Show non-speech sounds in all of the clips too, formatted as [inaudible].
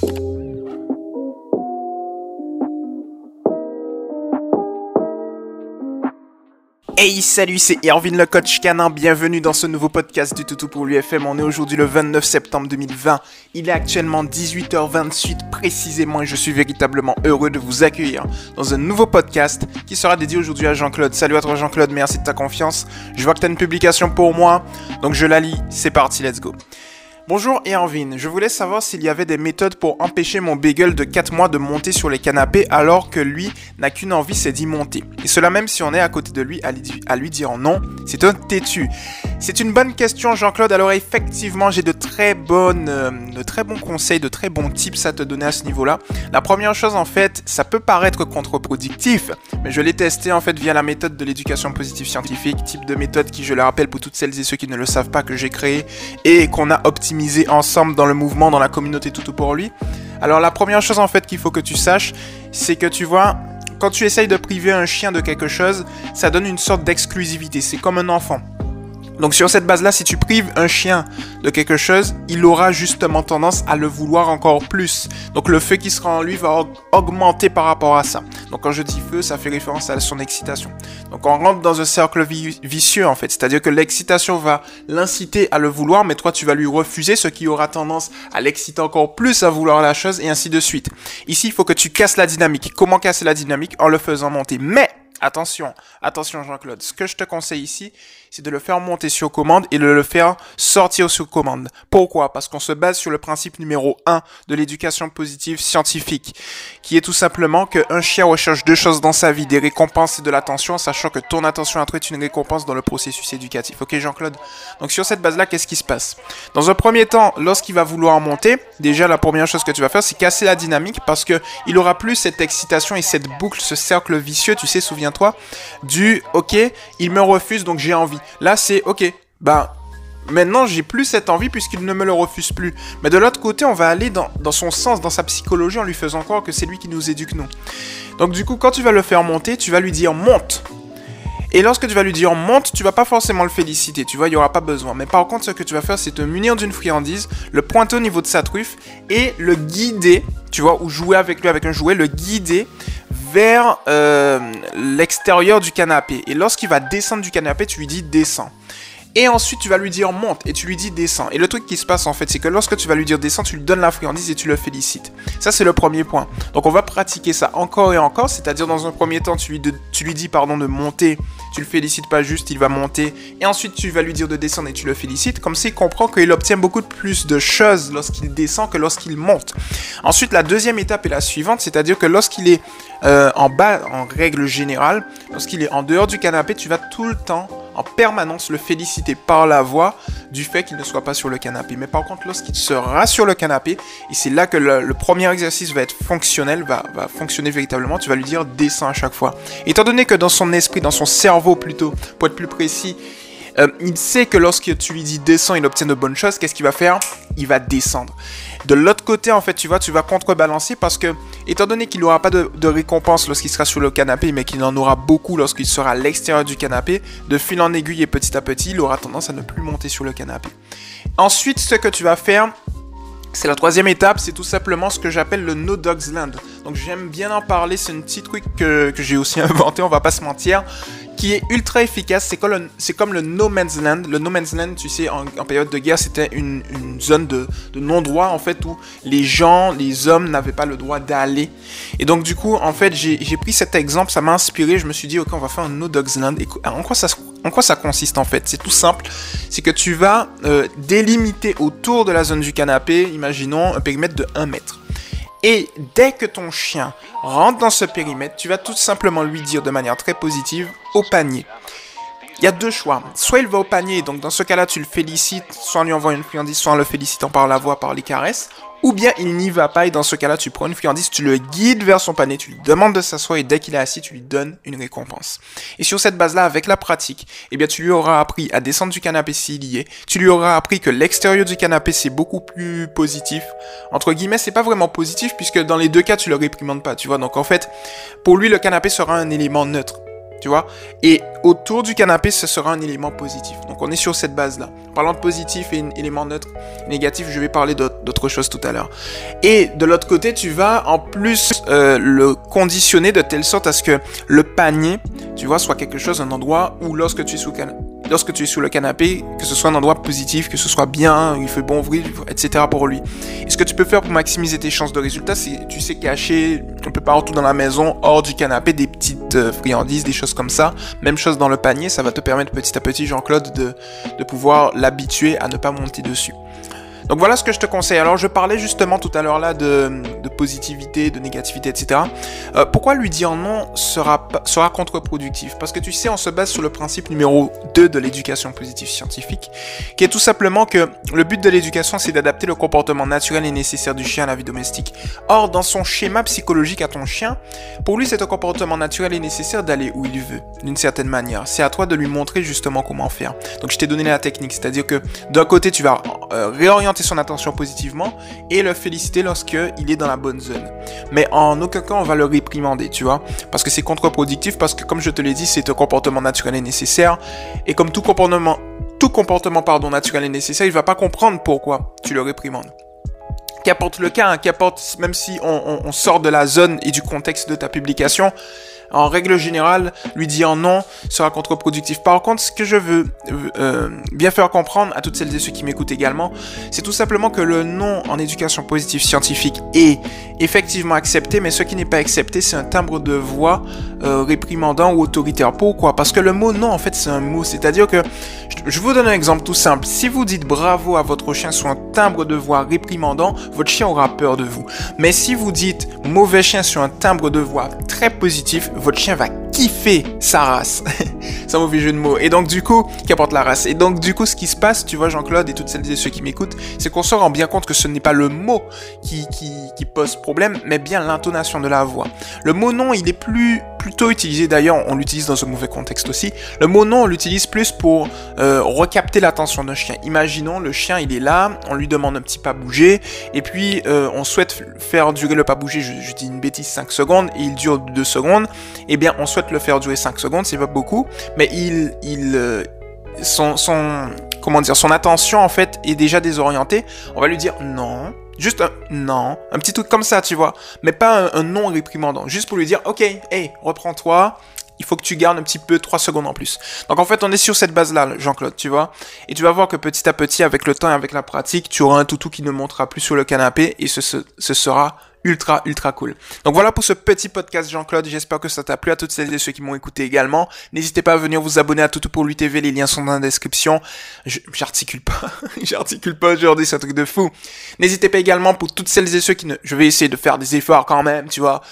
Hey salut c'est Erwin le coach canin, bienvenue dans ce nouveau podcast du Toutou pour l'UFM, on est aujourd'hui le 29 septembre 2020, il est actuellement 18h28 précisément et je suis véritablement heureux de vous accueillir dans un nouveau podcast qui sera dédié aujourd'hui à Jean-Claude. Salut à toi Jean-Claude, merci de ta confiance, je vois que tu as une publication pour moi, donc je la lis, c'est parti, let's go. Bonjour Erwin, je voulais savoir s'il y avait des méthodes pour empêcher mon bagel de 4 mois de monter sur les canapés alors que lui n'a qu'une envie c'est d'y monter. Et cela même si on est à côté de lui à lui dire non, c'est un têtu. C'est une bonne question Jean-Claude, alors effectivement j'ai de très bonnes, euh, bons conseils, de très bons tips à te donner à ce niveau-là. La première chose en fait, ça peut paraître contre-productif, mais je l'ai testé en fait via la méthode de l'éducation positive scientifique, type de méthode qui je le rappelle pour toutes celles et ceux qui ne le savent pas que j'ai créé et qu'on a optimisé ensemble dans le mouvement, dans la communauté tout pour lui. Alors la première chose en fait qu'il faut que tu saches, c'est que tu vois, quand tu essayes de priver un chien de quelque chose, ça donne une sorte d'exclusivité. C'est comme un enfant. Donc sur cette base-là, si tu prives un chien de quelque chose, il aura justement tendance à le vouloir encore plus. Donc le feu qui sera en lui va augmenter par rapport à ça. Donc quand je dis feu, ça fait référence à son excitation. Donc on rentre dans un cercle vicieux en fait. C'est-à-dire que l'excitation va l'inciter à le vouloir, mais toi tu vas lui refuser, ce qui aura tendance à l'exciter encore plus à vouloir la chose et ainsi de suite. Ici, il faut que tu casses la dynamique. Comment casser la dynamique? En le faisant monter. Mais Attention, attention Jean-Claude, ce que je te conseille ici, c'est de le faire monter sur commande et de le faire sortir sur commande. Pourquoi? Parce qu'on se base sur le principe numéro 1 de l'éducation positive scientifique, qui est tout simplement qu'un chien recherche deux choses dans sa vie, des récompenses et de l'attention, sachant que ton attention à toi est une récompense dans le processus éducatif. Ok Jean-Claude? Donc sur cette base-là, qu'est-ce qui se passe? Dans un premier temps, lorsqu'il va vouloir monter, déjà la première chose que tu vas faire, c'est casser la dynamique parce que il aura plus cette excitation et cette boucle, ce cercle vicieux, tu sais, souviens toi du ok, il me refuse donc j'ai envie. Là c'est ok, bah maintenant j'ai plus cette envie puisqu'il ne me le refuse plus. Mais de l'autre côté, on va aller dans, dans, son sens, dans sa psychologie en lui faisant croire que c'est lui qui nous éduque, nous. Donc du coup, quand tu vas le faire monter, tu vas lui dire monte. Et lorsque tu vas lui dire monte, tu vas pas forcément le féliciter, tu vois, il y aura pas besoin. Mais par contre, ce que tu vas faire, c'est te munir d'une friandise, le pointer au niveau de sa truffe et le guider, tu vois, ou jouer avec lui avec un jouet, le guider vers euh, l'extérieur du canapé. Et lorsqu'il va descendre du canapé, tu lui dis descends. Et ensuite, tu vas lui dire monte et tu lui dis descends. Et le truc qui se passe en fait, c'est que lorsque tu vas lui dire descends, tu lui donnes la friandise et tu le félicites. Ça, c'est le premier point. Donc, on va pratiquer ça encore et encore. C'est-à-dire, dans un premier temps, tu lui, dis pardon de monter. Tu le félicites pas juste, il va monter. Et ensuite, tu vas lui dire de descendre et tu le félicites. Comme ça, il comprend qu'il obtient beaucoup plus de choses lorsqu'il descend que lorsqu'il monte. Ensuite, la deuxième étape est la suivante. C'est-à-dire que lorsqu'il est euh, en bas, en règle générale, lorsqu'il est en dehors du canapé, tu vas tout le temps en permanence le féliciter par la voix du fait qu'il ne soit pas sur le canapé. Mais par contre, lorsqu'il sera sur le canapé, et c'est là que le, premier exercice va être fonctionnel, va, va, fonctionner véritablement, tu vas lui dire descends à chaque fois. Étant donné que dans son esprit, dans son cerveau plutôt, pour être plus précis, euh, il sait que lorsque tu lui dis descends, il obtient de bonnes choses, qu'est-ce qu'il va faire? Il va descendre. De l'autre côté, en fait, tu vois, tu vas contrebalancer parce que, étant donné qu'il n'aura pas de, récompense lorsqu'il sera sur le canapé, mais qu'il en aura beaucoup lorsqu'il sera à l'extérieur du canapé, de fil en aiguille et petit à petit, il aura tendance à ne plus monter sur le canapé. Ensuite, ce que tu vas faire, c'est la troisième étape, c'est tout simplement ce que j'appelle le No Dogs Land. Donc j'aime bien en parler, c'est un petit truc que, que j'ai aussi [laughs] inventé, on va pas se mentir qui est ultra efficace. C'est comme, le, No Man's Land. Le No Man's Land, tu sais, en, période de guerre, c'était une, zone de, non-droit, en fait, où les gens, les hommes n'avaient pas le droit d'aller. Et donc, du coup, en fait, j'ai pris cet exemple, ça m'a inspiré. Je me suis dit, ok, on va faire un No Dogs Land. Et en quoi ça, en quoi ça consiste, en fait? C'est tout simple. C'est que tu vas euh, délimiter autour de la zone du canapé, imaginons, un périmètre de 1 mètre. Et dès que ton chien rentre dans ce périmètre, tu vas tout simplement lui dire de manière très positive au panier. Il y a deux choix. Soit il va au panier, donc dans ce cas-là, tu le félicites, soit en lui envoyant une friandise, soit en le félicitant par la voix, par les caresses ou bien il n'y va pas et dans ce cas-là, tu prends une friandise, tu le guides vers son panier, tu lui demandes de s'asseoir et dès qu'il est assis, tu lui donnes une récompense. Et sur cette base-là, avec la pratique, eh bien, tu lui auras appris à descendre du canapé s'il y est. Tu lui auras appris que l'extérieur du canapé, c'est beaucoup plus positif. Entre guillemets, c'est pas vraiment positif puisque dans les deux cas, tu le réprimandes pas, tu vois. Donc en fait, pour lui, le canapé sera un élément neutre. Tu vois. Et autour du canapé, ce sera un élément positif. Donc on est sur cette base-là. Parlant de positif et élément neutre, négatif, je vais parler d'autre chose tout à l'heure. Et de l'autre côté, tu vas en plus euh, le conditionner de telle sorte à ce que le panier, tu vois, soit quelque chose, un endroit où lorsque tu es sous canapé, lorsque tu es sous le canapé, que ce soit un endroit positif, que ce soit bien, il fait bon ouvrir, etc. pour lui. Et ce que tu peux faire pour maximiser tes chances de résultat, c'est, tu sais, cacher un peu partout dans la maison, hors du canapé, des petites euh, friandises, des choses comme ça. Même chose dans le panier, ça va te permettre petit à petit, Jean-Claude, de, de pouvoir l'habituer à ne pas monter dessus. Donc voilà ce que je te conseille. Alors je parlais justement tout à l'heure là de, positivité, de négativité, etc. Euh, pourquoi lui dire non sera, sera contre-productif? Parce que tu sais, on se base sur le principe numéro 2 de l'éducation positive scientifique, qui est tout simplement que le but de l'éducation, c'est d'adapter le comportement naturel et nécessaire du chien à la vie domestique. Or, dans son schéma psychologique à ton chien, pour lui, c'est un comportement naturel et nécessaire d'aller où il veut, d'une certaine manière. C'est à toi de lui montrer justement comment faire. Donc je t'ai donné la technique, c'est-à-dire que d'un côté, tu vas euh, réorienter son attention positivement et le féliciter lorsqu'il est dans la bonne zone. Mais en aucun cas on va le réprimander, tu vois, parce que c'est contre-productif, parce que comme je te l'ai dit, c'est un comportement naturel et nécessaire. Et comme tout comportement, tout comportement pardon, naturel et nécessaire, il va pas comprendre pourquoi tu le réprimandes qu'apporte le cas, hein, qu'apporte, même si on, sort de la zone et du contexte de ta publication, en règle générale, lui dire non sera contre-productif. Par contre, ce que je veux euh, bien faire comprendre à toutes celles et ceux qui m'écoutent également, c'est tout simplement que le non en éducation positive scientifique est effectivement accepté, mais ce qui n'est pas accepté, c'est un timbre de voix euh, réprimandant ou autoritaire. Pourquoi? Parce que le mot non, en fait, c'est un mot. C'est-à-dire que, je vous donne un exemple tout simple. Si vous dites bravo à votre chien sur un timbre de voix réprimandant, votre chien aura peur de vous. Mais si vous dites mauvais chien sur un timbre de voix très positif, votre chien va kiffer sa race. [laughs] Sans mauvais jeu de mots. Et donc, du coup, qui apporte la race. Et donc, du coup, ce qui se passe, tu vois, Jean-Claude et toutes celles et ceux qui m'écoutent, c'est qu'on se rend bien compte que ce n'est pas le mot qui, qui, qui pose problème, mais bien l'intonation de la voix. Le mot non, il est plus plutôt utilisé, d'ailleurs, on l'utilise dans un mauvais contexte aussi. Le mot non, on l'utilise plus pour euh, recapter l'attention d'un chien. Imaginons, le chien, il est là, on lui demande un petit pas bouger, et puis euh, on souhaite faire durer le pas bouger, je, dis une bêtise, 5 secondes, et il dure 2 secondes. Eh bien, on souhaite le faire durer 5 secondes, c'est pas beaucoup, mais il, il, euh, son, son, comment dire, son attention en fait est déjà désorientée. On va lui dire non, Juste un non, un petit truc comme ça, tu vois. Mais pas un, non réprimandant. Juste pour lui dire, ok, hey, reprends-toi. Il faut que tu gardes un petit peu 3 secondes en plus. Donc en fait, on est sur cette base-là, Jean-Claude, tu vois. Et tu vas voir que petit à petit, avec le temps et avec la pratique, tu auras un toutou qui ne montera plus sur le canapé et ce, ce sera ultra, ultra cool. Donc voilà pour ce petit podcast Jean-Claude. J'espère que ça t'a plu à toutes celles et ceux qui m'ont écouté également. N'hésitez pas à venir vous abonner à Toutou pour lui TV. Les liens sont dans la description. J'articule pas. [laughs] J'articule pas aujourd'hui. C'est un truc de fou. N'hésitez pas également pour toutes celles et ceux qui ne, je vais essayer de faire des efforts quand même, tu vois.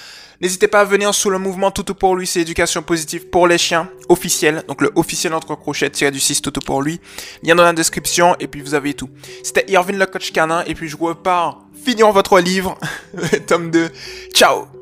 N'hésitez pas à venir sous le mouvement Toutou pour lui, c'est éducation positive pour les chiens, officiel. Donc le officiel entre crochets, tiré du 6 Toutou pour lui. Lien dans la description et puis vous avez tout. C'était Irvin le coach canin et puis je repars finir votre livre, [laughs] [laughs] tome 2. Ciao